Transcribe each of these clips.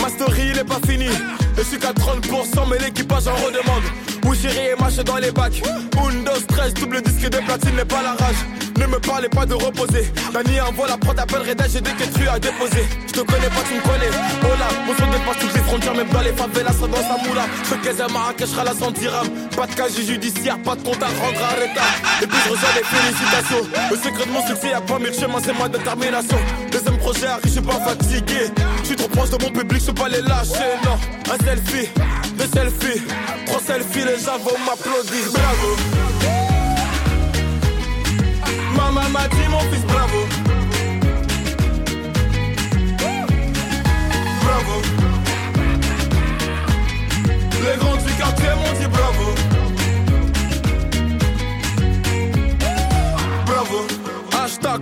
Ma story, il est pas fini. Je suis qu'à 30%, mais l'équipage en redemande. J'irai et marche dans les bacs. Windows 13, double disque de platine n'est pas la rage. Ne me parlez pas de reposer. Dani envoie la prod, appelle Reda, j'ai des que tu as déposé. Je te connais pas, tu me connais. Oh là, mon son dépasse les frontières, même dans les favelas, dans sa moula. Je fais à Marrakech, la 100 dirhams. Pas de casier judiciaire, pas de compte à rendre à. Et puis je reçois les félicitations. Le secret de mon succès, y'a pas mille chemins, c'est ma détermination. Deuxième projet arrive, je suis pas fatigué. Je suis trop proche de mon public, je peux pas les lâcher, non. Un selfie, deux selfies, trois selfies, les gens vont m'applaudir. Bravo. Maman m'a dit mon fils Bravo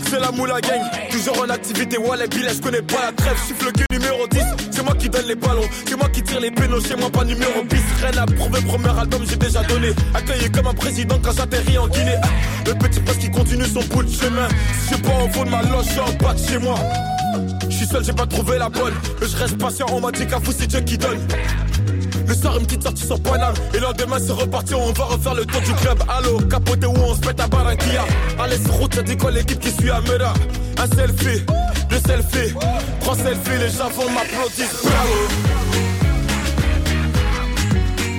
C'est la moula gang. Toujours en activité, Wallet Billet, je connais pas la trêve. Chiffre le numéro 10 C'est moi qui donne les ballons. C'est moi qui tire les pénaux Chez moi pas numéro bis Rien à prouver, premier album j'ai déjà donné. Accueilli comme un président quand j'atterris en Guinée. Le petit poste qui continue son bout de chemin. Si je pas au fond de ma loge, en bas de chez moi. Je suis seul, j'ai pas trouvé la bonne. Je reste patient, on m'a dit qu'à vous c'est Dieu qui donne le soir, une petite sortie sur Paname. Et le lendemain, c'est reparti, on va refaire le tour du club. Allo, capoté où on se pète à Barranquilla? Allez, sur route, t'as dit quoi l'équipe qui suit à Mera Un selfie, deux selfies, trois selfies, les gens vont m'applaudir. Bravo.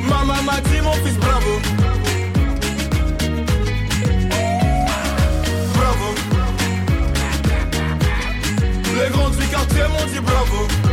Maman m'a dit, mon fils, bravo. Bravo. Les grands du quartier m'ont dit bravo.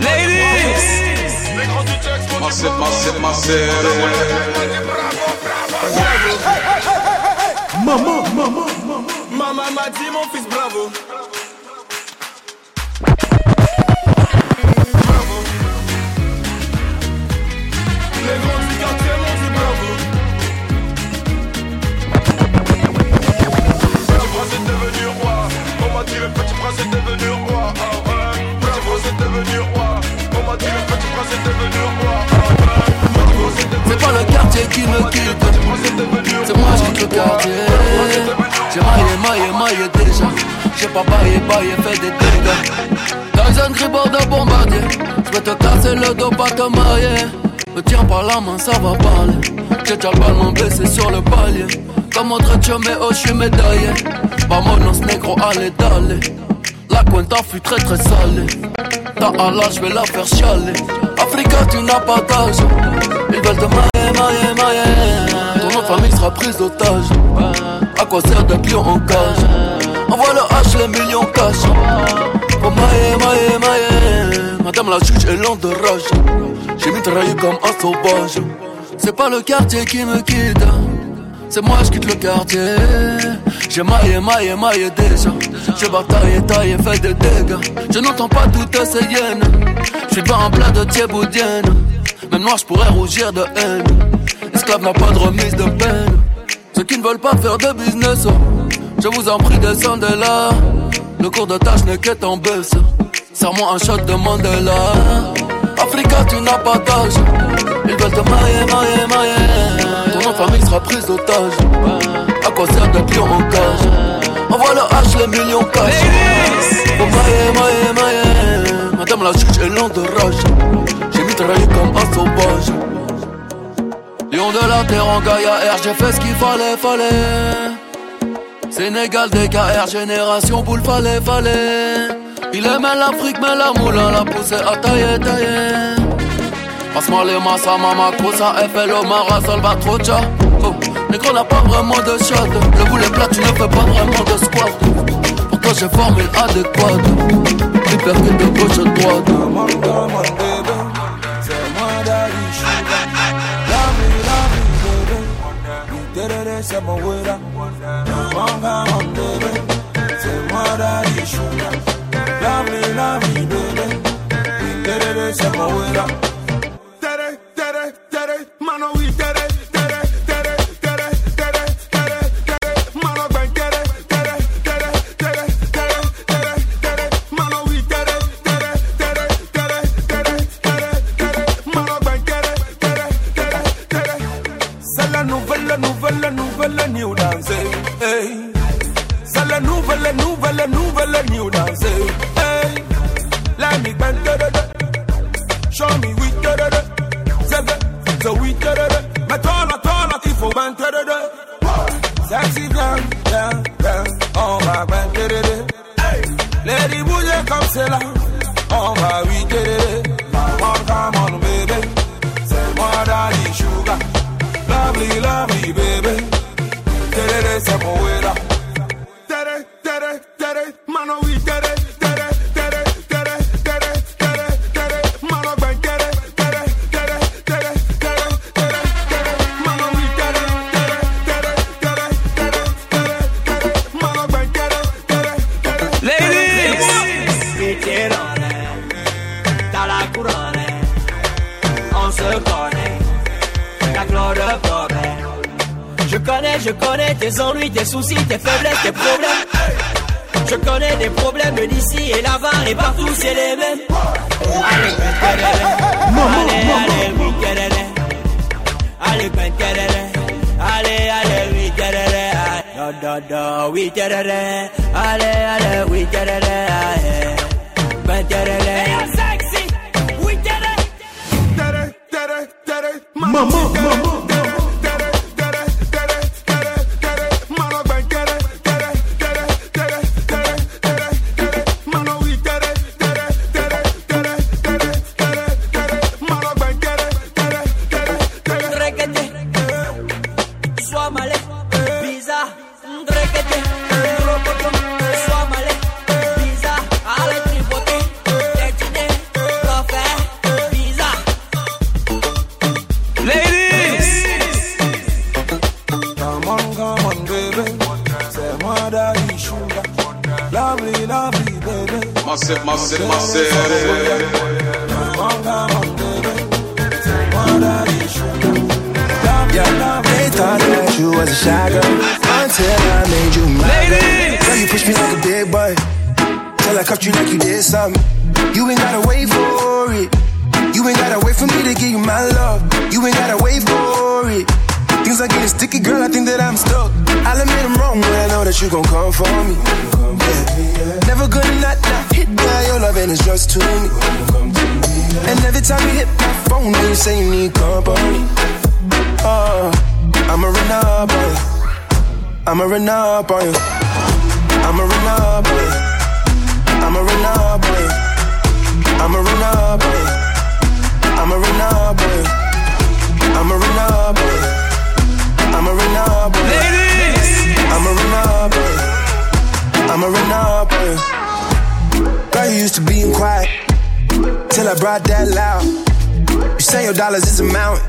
Ladies Massive, massive, massive. Maman, maman, maman. Maman m'a dit mon fils bravo. Bravo. Les grands du quartier m'ont dit bravo. Prince est devenu roi. On m'a dit le petit prince est devenu roi. Ah ouais. Petit prince devenu roi. C'est pas le quartier qui me quitte, c'est moi qui quitte le quartier. J'ai maillé, maillé, maillé déjà. J'ai pas baillé, baillé, fait des dégâts. Dans un gribord de bombardier, je vais te casser le dos, pas te marier. Me tiens par la main, ça va parler. J'ai déjà le ballon blessé sur le palier. Comme autre mais oh, je suis médaillé. Vamonos negro, allez, d'aller. La cuenta fut très très salée. Ta Allah, je vais la faire chialer. Africa, tu n'as pas d'âge. Ils veulent te mailler, mailler, mailler. Ton nom famille sera prise d'otage. À quoi sert d'être lion en cage? Envoie le H, les millions cash. Pour mailler, mailler, mailler. Madame la juge est lente de rage. J'ai mitraillé comme un sauvage. C'est pas le quartier qui me quitte. C'est moi, je quitte le quartier. J'ai maillé, maillé, maillé déjà. J'ai bataillé, taillé, fait des dégâts. Je n'entends pas toutes ces hyènes. Je suis pas un plat de thieboudienne. Même noir, je pourrais rougir de haine. Esclave n'a pas de remise de peine. Ceux qui ne veulent pas faire de business, oh, je vous en prie, descendez là. Le cours de tâche n'est qu'être en baisse. Serre-moi un shot de Mandela. Africa, tu n'as pas d'âge. Ils veulent te mailler, mailler, mailler. Ton de famille sera prise d'otage. À d'être lion en cage Envoie le H, les millions cash. Pour mailler, mailler, mailler. Madame la juge est lente de rage. J'ai mitraillé comme un sauvage. Lion de la terre en Gaïa R, j'ai fait ce qu'il fallait, fallait. Sénégal, DKR, génération boule, fallait, fallait. Il aimait l'Afrique, mais la moulin l'a poussé à tailler, tailler. Passe-moi les massa, mama, cosa, FLO, Mara, Salvatrocha. Mais qu'on n'a pas vraiment de shot Le boulet plat tu ne fais pas vraiment de squat Pourtant j'ai formule adéquate Tu percutes de gauche à droite c'est mon wera Manga mon bébé C'est moi me, bébé je connais tes ennuis, tes soucis, tes faiblesses, tes problèmes. Je connais des problèmes d'ici et là-bas et partout, c'est les mêmes. Allez, ben, allez, allez, allez, ben, allez, allez, oui, oui, allez, allez, oui, ben, sexy, oui, maman, maman. myself, myself, myself. Thought that you was a shy girl until I made you my Ladies! Girl, you push me like a big boy till I cuffed you like you did something. You ain't gotta wait for you gon' come for me. Never gonna not, not hit your love is just to me. And every time you hit my phone, you say you need company. Oh, I'ma run up on you. I'ma run up on you. I'ma run up on you. I'ma run up on you. I'ma run up on you. I'ma run up on you. I'ma run up on you. I'ma run up on you. I'm a runner, boy. I'm a runner, boy. Girl, you used to being quiet till I brought that loud. You say your dollars is a mountain,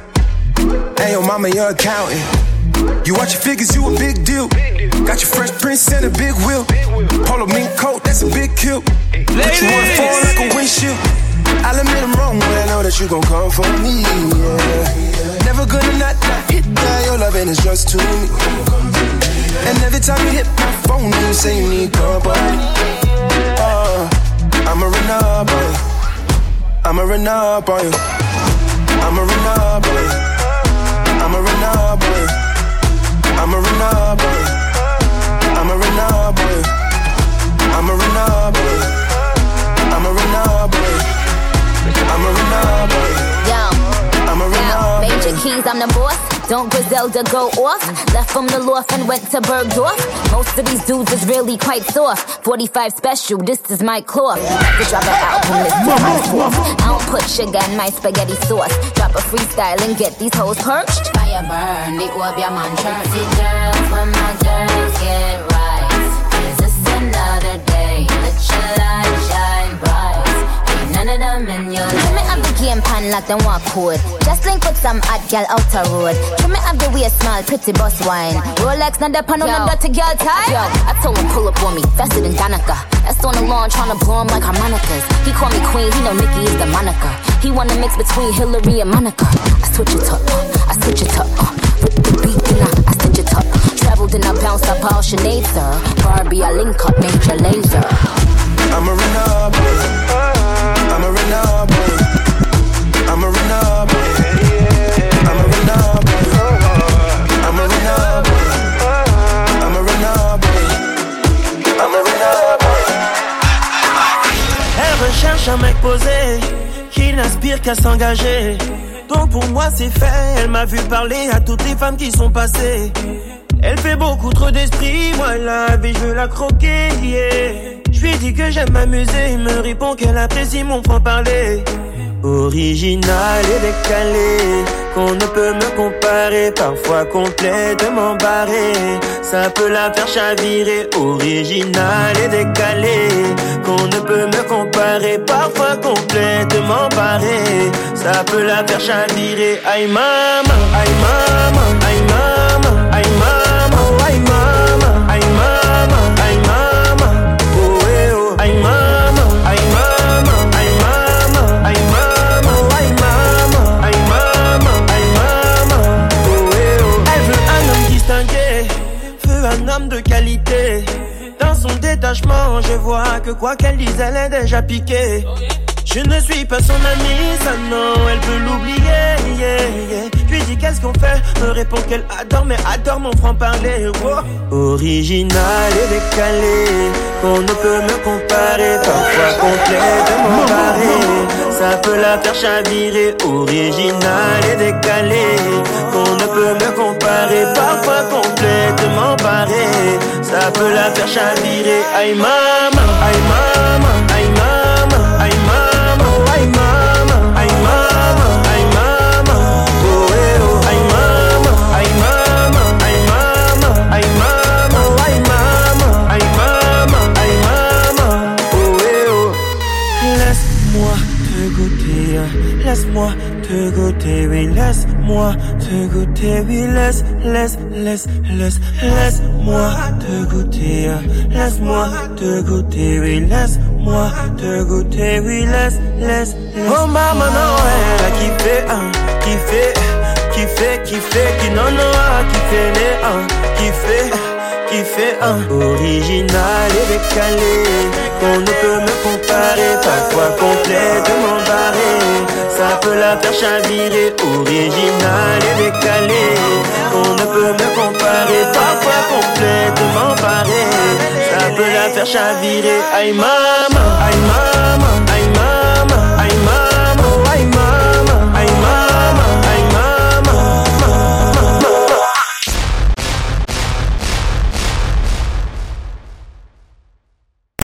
and your mama your accountant. You watch your figures, you a big deal. Got your fresh prince and a big wheel. Polo mink coat, that's a big kill. But you wanna fall like a windshield. I'll admit I'm wrong, but I know that you gon' come for me. Yeah. Never gonna not, not hit that. Your loving is just too me. And every time you hit my phone, you say you need cover. Uh, I'm a runner boy. I'm a runner boy. I'm a runner boy. I'm a runner boy. I'm a runner boy. I'm a runner boy. I'm a runner boy. I'm a runner boy. I'm a runner boy. Yo. I'm a runner boy. Major keys, I'm the boss. Don't Griselda go off? Left from the loft and went to Bergdorf. Most of these dudes is really quite soft. 45 special, this is my claw. To drop an album, this is my source. I don't put sugar in my spaghetti sauce. Drop a freestyle and get these hoes perched. Fire burn, it will be a man Jersey girls, when my girls get right. Is this another day? Let your light shine bright. Ain't none of them in your life game pan like them walk code. Just link with some hot gal out the road. Trim me have the waist small, pretty boss wine. Rolex, not the pan on the dirty girl tie. Yo, I told him pull up on me, faster than Danica. That's on the lawn, trying to blow him like harmonicas. He call me queen, he know Nicki is the moniker. He wanna mix between Hillary and Monica. I switch it up, I switch it up. With the beat, then I, I stitch it up. Traveled and I bounced up all Sinead, sir. Barbie, I link up, major laser. I'm a renegade. I'm a renegade. I'm qu'à s'engager. Donc pour moi c'est fait, elle m'a vu parler à toutes les femmes qui sont passées. Elle fait beaucoup trop d'esprit, moi la vie je veux la croquer. Je lui dis que j'aime m'amuser, il me répond qu'elle apprécie mon franc-parler. Original et décalé, qu'on ne peut me comparer, parfois complètement barré. Ça peut la faire chavirer, original et décalé, qu'on ne peut me comparer, parfois complètement barré. Ça peut la faire chavirer, aïe maman, aïe maman, aïe Je ne suis pas son amie, ça non, elle peut l'oublier, yeah, yeah. Je lui dis qu'est-ce qu'on fait, me répond qu'elle adore, mais adore mon franc-parler. Original et décalé, qu'on ne peut me comparer, parfois complètement barré. Ça peut la faire chavirer, original et décalé, qu'on ne peut me comparer, parfois complètement barré. Ça peut la faire chavirer, aïe maman, te goûter, oui, laisse-moi te goûter, oui, laisse, laisse, laisse, laisse, laisse-moi te goûter, laisse-moi te goûter, oui, laisse-moi te goûter, oui, laisse, laisse, laisse. Oh maman, non, elle a kiffé, hein, kiffé, kiffé, kiffé, qui non, non, ah, kiffé, les, hein, kiffé qui fait un original et décalé qu'on ne peut me comparer, parfois complètement barré. Ça peut la faire chavirer, original et décalé qu'on ne peut me comparer, parfois complètement barré. Ça peut la faire chavirer, aïe maman, aïe maman.